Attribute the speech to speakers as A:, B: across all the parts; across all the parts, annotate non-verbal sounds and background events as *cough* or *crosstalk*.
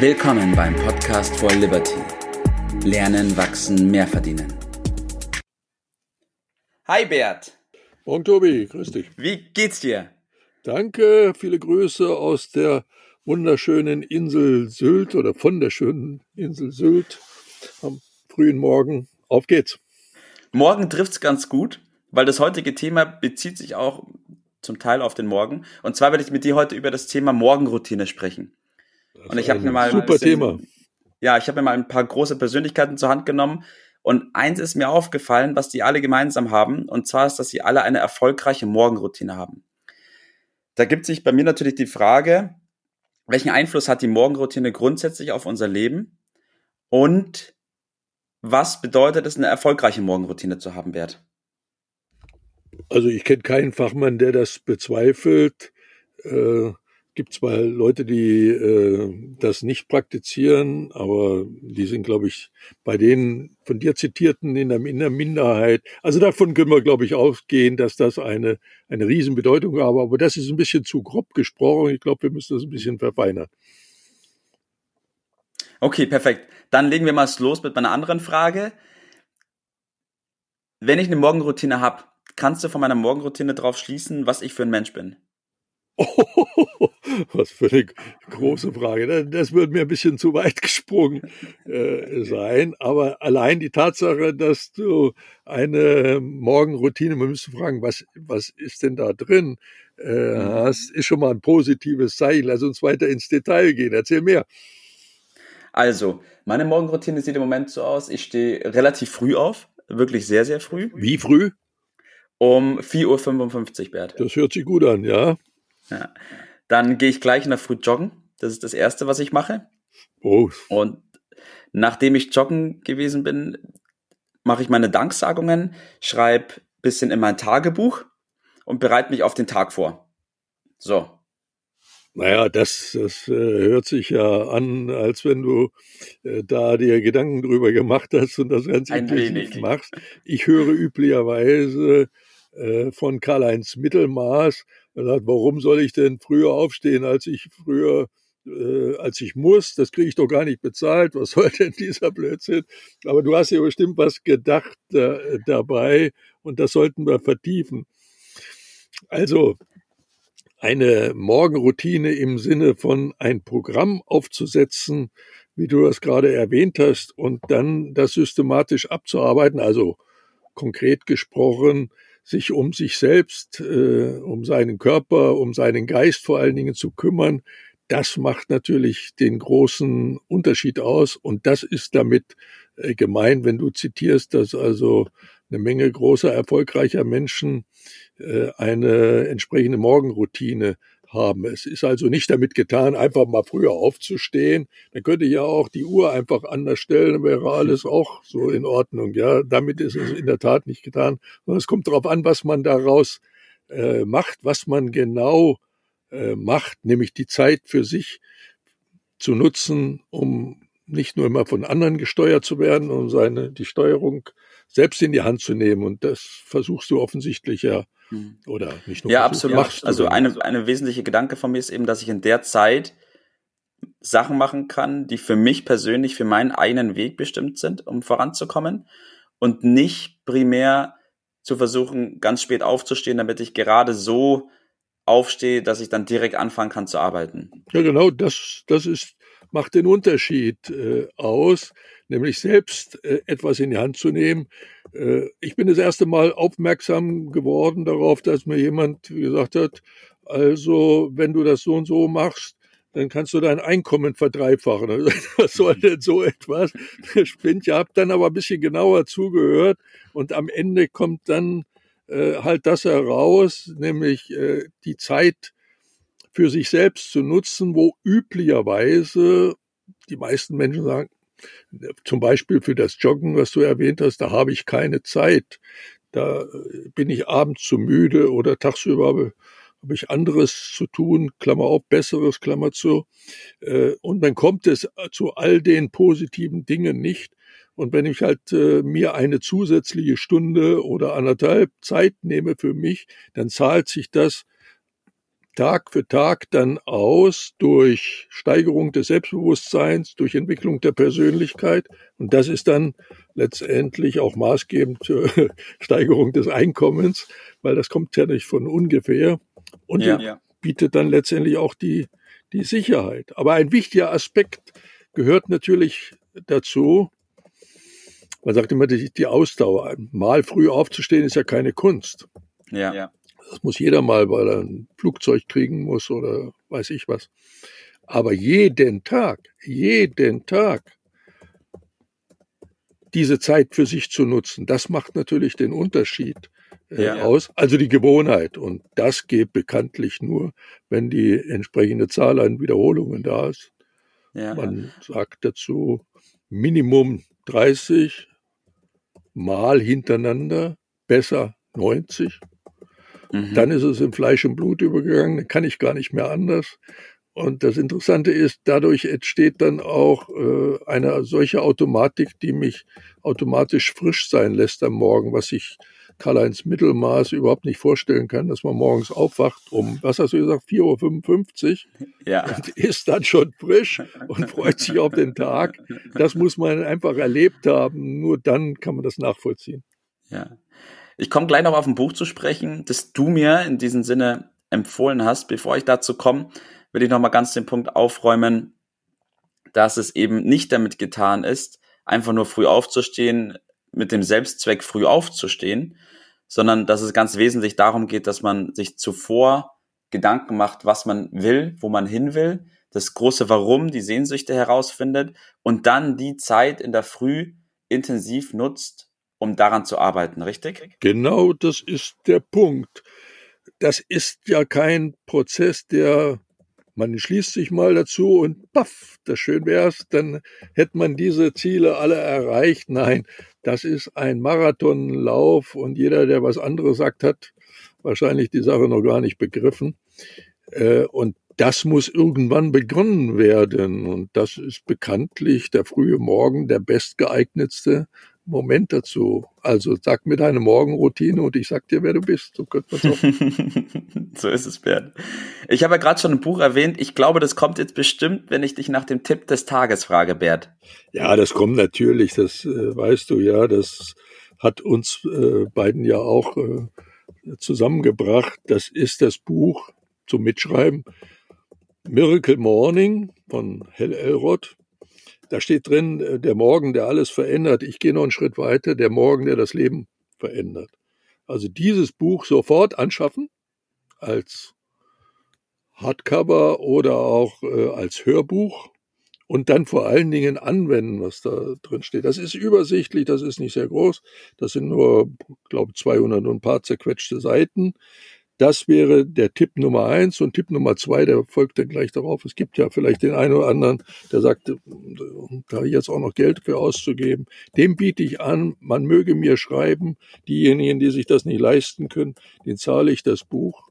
A: Willkommen beim Podcast for Liberty. Lernen, wachsen, mehr verdienen. Hi Bert.
B: Morgen Tobi, grüß dich.
A: Wie geht's dir?
B: Danke, viele Grüße aus der wunderschönen Insel Sylt oder von der schönen Insel Sylt am frühen Morgen. Auf geht's.
A: Morgen trifft's ganz gut, weil das heutige Thema bezieht sich auch zum Teil auf den Morgen. Und zwar werde ich mit dir heute über das Thema Morgenroutine sprechen.
B: Das und ich habe mir mal super bisschen, Thema.
A: Ja, ich habe mir mal ein paar große Persönlichkeiten zur Hand genommen und eins ist mir aufgefallen, was die alle gemeinsam haben, und zwar ist, dass sie alle eine erfolgreiche Morgenroutine haben. Da gibt sich bei mir natürlich die Frage, welchen Einfluss hat die Morgenroutine grundsätzlich auf unser Leben und was bedeutet es, eine erfolgreiche Morgenroutine zu haben, Bert?
B: Also ich kenne keinen Fachmann, der das bezweifelt. Äh, gibt zwar Leute, die äh, das nicht praktizieren, aber die sind, glaube ich, bei den von dir zitierten in der, in der Minderheit. Also davon können wir, glaube ich, ausgehen, dass das eine, eine Riesenbedeutung hat. Aber das ist ein bisschen zu grob gesprochen. Ich glaube, wir müssen das ein bisschen verfeinern.
A: Okay, perfekt. Dann legen wir mal los mit meiner anderen Frage. Wenn ich eine Morgenroutine habe, kannst du von meiner Morgenroutine drauf schließen, was ich für ein Mensch bin?
B: Oh, *laughs* *laughs* was für eine große Frage. Das würde mir ein bisschen zu weit gesprungen äh, *laughs* sein. Aber allein die Tatsache, dass du eine Morgenroutine, man müsste fragen, was, was ist denn da drin, äh, mhm. hast, ist schon mal ein positives Zeichen. Lass uns weiter ins Detail gehen. Erzähl mehr.
A: Also, meine Morgenroutine sieht im Moment so aus, ich stehe relativ früh auf, wirklich sehr, sehr früh.
B: Wie früh?
A: Um 4.55 Uhr, Bert.
B: Das hört sich gut an, ja.
A: Ja. Dann gehe ich gleich in der Früh joggen. Das ist das Erste, was ich mache.
B: Oh.
A: Und nachdem ich joggen gewesen bin, mache ich meine Danksagungen, schreibe bisschen in mein Tagebuch und bereite mich auf den Tag vor. So.
B: Naja, das, das äh, hört sich ja an, als wenn du äh, da dir Gedanken drüber gemacht hast und das ganz
A: Ein intensiv wenig.
B: machst. Ich höre üblicherweise äh, von Karl-Heinz Mittelmaß, er sagt, warum soll ich denn früher aufstehen, als ich früher äh, als ich muss, das kriege ich doch gar nicht bezahlt, was *laughs* soll denn dieser Blödsinn? Aber du hast ja bestimmt was gedacht äh, dabei und das sollten wir vertiefen. Also eine Morgenroutine im Sinne von ein Programm aufzusetzen, wie du das gerade erwähnt hast, und dann das systematisch abzuarbeiten, also konkret gesprochen, sich um sich selbst, äh, um seinen Körper, um seinen Geist vor allen Dingen zu kümmern, das macht natürlich den großen Unterschied aus. Und das ist damit äh, gemein, wenn du zitierst, dass also eine Menge großer, erfolgreicher Menschen äh, eine entsprechende Morgenroutine haben. Es ist also nicht damit getan, einfach mal früher aufzustehen. Dann könnte ja auch die Uhr einfach anders stellen, wäre alles auch so in Ordnung. Ja, damit ist es in der Tat nicht getan. Sondern es kommt darauf an, was man daraus äh, macht, was man genau äh, macht, nämlich die Zeit für sich zu nutzen, um nicht nur immer von anderen gesteuert zu werden, um seine die Steuerung selbst in die Hand zu nehmen. Und das versuchst du offensichtlich ja. Oder nicht
A: nur. Ja, absolut. also eine, eine wesentliche Gedanke von mir ist eben, dass ich in der Zeit Sachen machen kann, die für mich persönlich, für meinen eigenen Weg bestimmt sind, um voranzukommen und nicht primär zu versuchen, ganz spät aufzustehen, damit ich gerade so aufstehe, dass ich dann direkt anfangen kann zu arbeiten.
B: Ja, genau, das, das ist, macht den Unterschied äh, aus nämlich selbst äh, etwas in die Hand zu nehmen. Äh, ich bin das erste Mal aufmerksam geworden darauf, dass mir jemand gesagt hat, also wenn du das so und so machst, dann kannst du dein Einkommen verdreifachen. *laughs* Also, was soll denn so etwas? Der spinnt ja, hab dann aber ein bisschen genauer zugehört und am Ende kommt dann äh, halt das heraus, nämlich äh, die Zeit für sich selbst zu nutzen, wo üblicherweise die meisten Menschen sagen, zum Beispiel für das Joggen, was du erwähnt hast, da habe ich keine Zeit. Da äh, bin ich abends zu müde oder tagsüber habe, habe ich anderes zu tun, Klammer auf, besseres, Klammer zu. Äh, und dann kommt es zu all den positiven Dingen nicht. Und wenn ich halt äh, mir eine zusätzliche Stunde oder anderthalb Zeit nehme für mich, dann zahlt sich das Tag für Tag dann aus durch Steigerung des Selbstbewusstseins, durch Entwicklung der Persönlichkeit. Und das ist dann letztendlich auch maßgebend zur *laughs* Steigerung des Einkommens, weil das kommt ja nicht von ungefähr und ja. bietet dann letztendlich auch die, die Sicherheit. Aber ein wichtiger Aspekt gehört natürlich dazu, man sagt immer die, die Ausdauer. Mal früh aufzustehen ist ja keine Kunst.
A: Ja.
B: Das muss jeder mal, weil er ein Flugzeug kriegen muss oder weiß ich was. Aber jeden Tag, jeden Tag diese Zeit für sich zu nutzen, das macht natürlich den Unterschied äh, ja. aus. Also die Gewohnheit. Und das geht bekanntlich nur, wenn die entsprechende Zahl an Wiederholungen da ist. Ja. Man sagt dazu Minimum 30 Mal hintereinander, besser 90. Mhm. Dann ist es in Fleisch und Blut übergegangen, dann kann ich gar nicht mehr anders. Und das Interessante ist, dadurch entsteht dann auch äh, eine solche Automatik, die mich automatisch frisch sein lässt am Morgen, was ich Karl-Heinz Mittelmaß überhaupt nicht vorstellen kann, dass man morgens aufwacht um, was hast du gesagt, 4.55 Uhr
A: ja.
B: und *laughs* ist dann schon frisch und freut sich auf den Tag. Das muss man einfach erlebt haben. Nur dann kann man das nachvollziehen.
A: Ja. Ich komme gleich noch auf ein Buch zu sprechen, das du mir in diesem Sinne empfohlen hast. Bevor ich dazu komme, will ich noch mal ganz den Punkt aufräumen, dass es eben nicht damit getan ist, einfach nur früh aufzustehen, mit dem Selbstzweck früh aufzustehen, sondern dass es ganz wesentlich darum geht, dass man sich zuvor Gedanken macht, was man will, wo man hin will, das große Warum, die Sehnsüchte herausfindet und dann die Zeit in der Früh intensiv nutzt, um daran zu arbeiten, richtig?
B: Genau das ist der Punkt. Das ist ja kein Prozess, der man schließt sich mal dazu und paff, das schön wär's, dann hätte man diese Ziele alle erreicht. Nein, das ist ein Marathonlauf und jeder, der was anderes sagt, hat wahrscheinlich die Sache noch gar nicht begriffen. Äh, und das muss irgendwann begonnen werden. Und das ist bekanntlich der frühe Morgen der bestgeeignetste Moment dazu. Also sag mir deine Morgenroutine und ich sag dir, wer du bist. So könnte man *laughs*
A: so ist es, Bernd. Ich habe ja gerade schon ein Buch erwähnt. Ich glaube, das kommt jetzt bestimmt, wenn ich dich nach dem Tipp des Tages frage, Bert.
B: Ja, das kommt natürlich. Das äh, weißt du ja. Das hat uns äh, beiden ja auch äh, zusammengebracht. Das ist das Buch zum Mitschreiben Miracle Morning von Hell Elrod. Da steht drin, äh, der Morgen, der alles verändert. Ich gehe noch einen Schritt weiter, der Morgen, der das Leben verändert. Also dieses Buch sofort anschaffen als Hardcover oder auch äh, als Hörbuch und dann vor allen Dingen anwenden, was da drin steht. Das ist übersichtlich, das ist nicht sehr groß. Das sind nur, glaube 200 und ein paar zerquetschte Seiten. Das wäre der Tipp Nummer eins und Tipp Nummer zwei, der folgt dann gleich darauf. Es gibt ja vielleicht den einen oder anderen, der sagt, da jetzt auch noch Geld für auszugeben. Dem biete ich an, man möge mir schreiben. Diejenigen, die sich das nicht leisten können, den zahle ich das Buch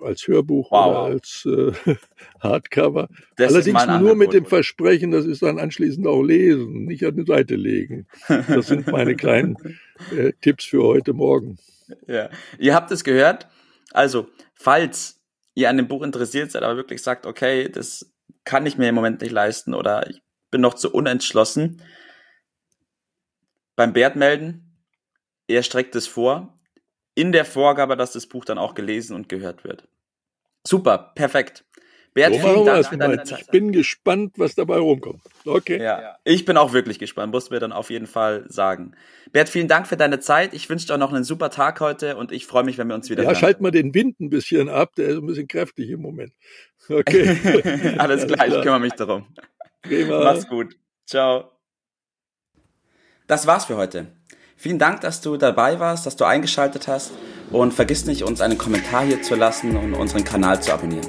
B: als Hörbuch wow. oder als äh, *laughs* Hardcover. Das Allerdings nur mit dem Versprechen, das ist dann anschließend auch lesen, nicht an die Seite legen. Das sind meine kleinen äh, Tipps für heute Morgen. *laughs*
A: Ja, ihr habt es gehört. Also, falls ihr an dem Buch interessiert seid, aber wirklich sagt, okay, das kann ich mir im Moment nicht leisten oder ich bin noch zu unentschlossen, beim Bert melden. Er streckt es vor, in der Vorgabe, dass das Buch dann auch gelesen und gehört wird. Super, perfekt.
B: Bert, so vielen Dank für deine Zeit. Ich bin gespannt, was dabei rumkommt. Okay.
A: Ja, ich bin auch wirklich gespannt, musst mir dann auf jeden Fall sagen. Bert, vielen Dank für deine Zeit. Ich wünsche dir auch noch einen super Tag heute und ich freue mich, wenn wir uns wieder
B: Ja, schalt mal den Wind ein bisschen ab, der ist ein bisschen kräftig im Moment. Okay. *laughs*
A: Alles klar, ich kümmere mich darum. Prima. Mach's gut. Ciao. Das war's für heute. Vielen Dank, dass du dabei warst, dass du eingeschaltet hast und vergiss nicht, uns einen Kommentar hier zu lassen und unseren Kanal zu abonnieren.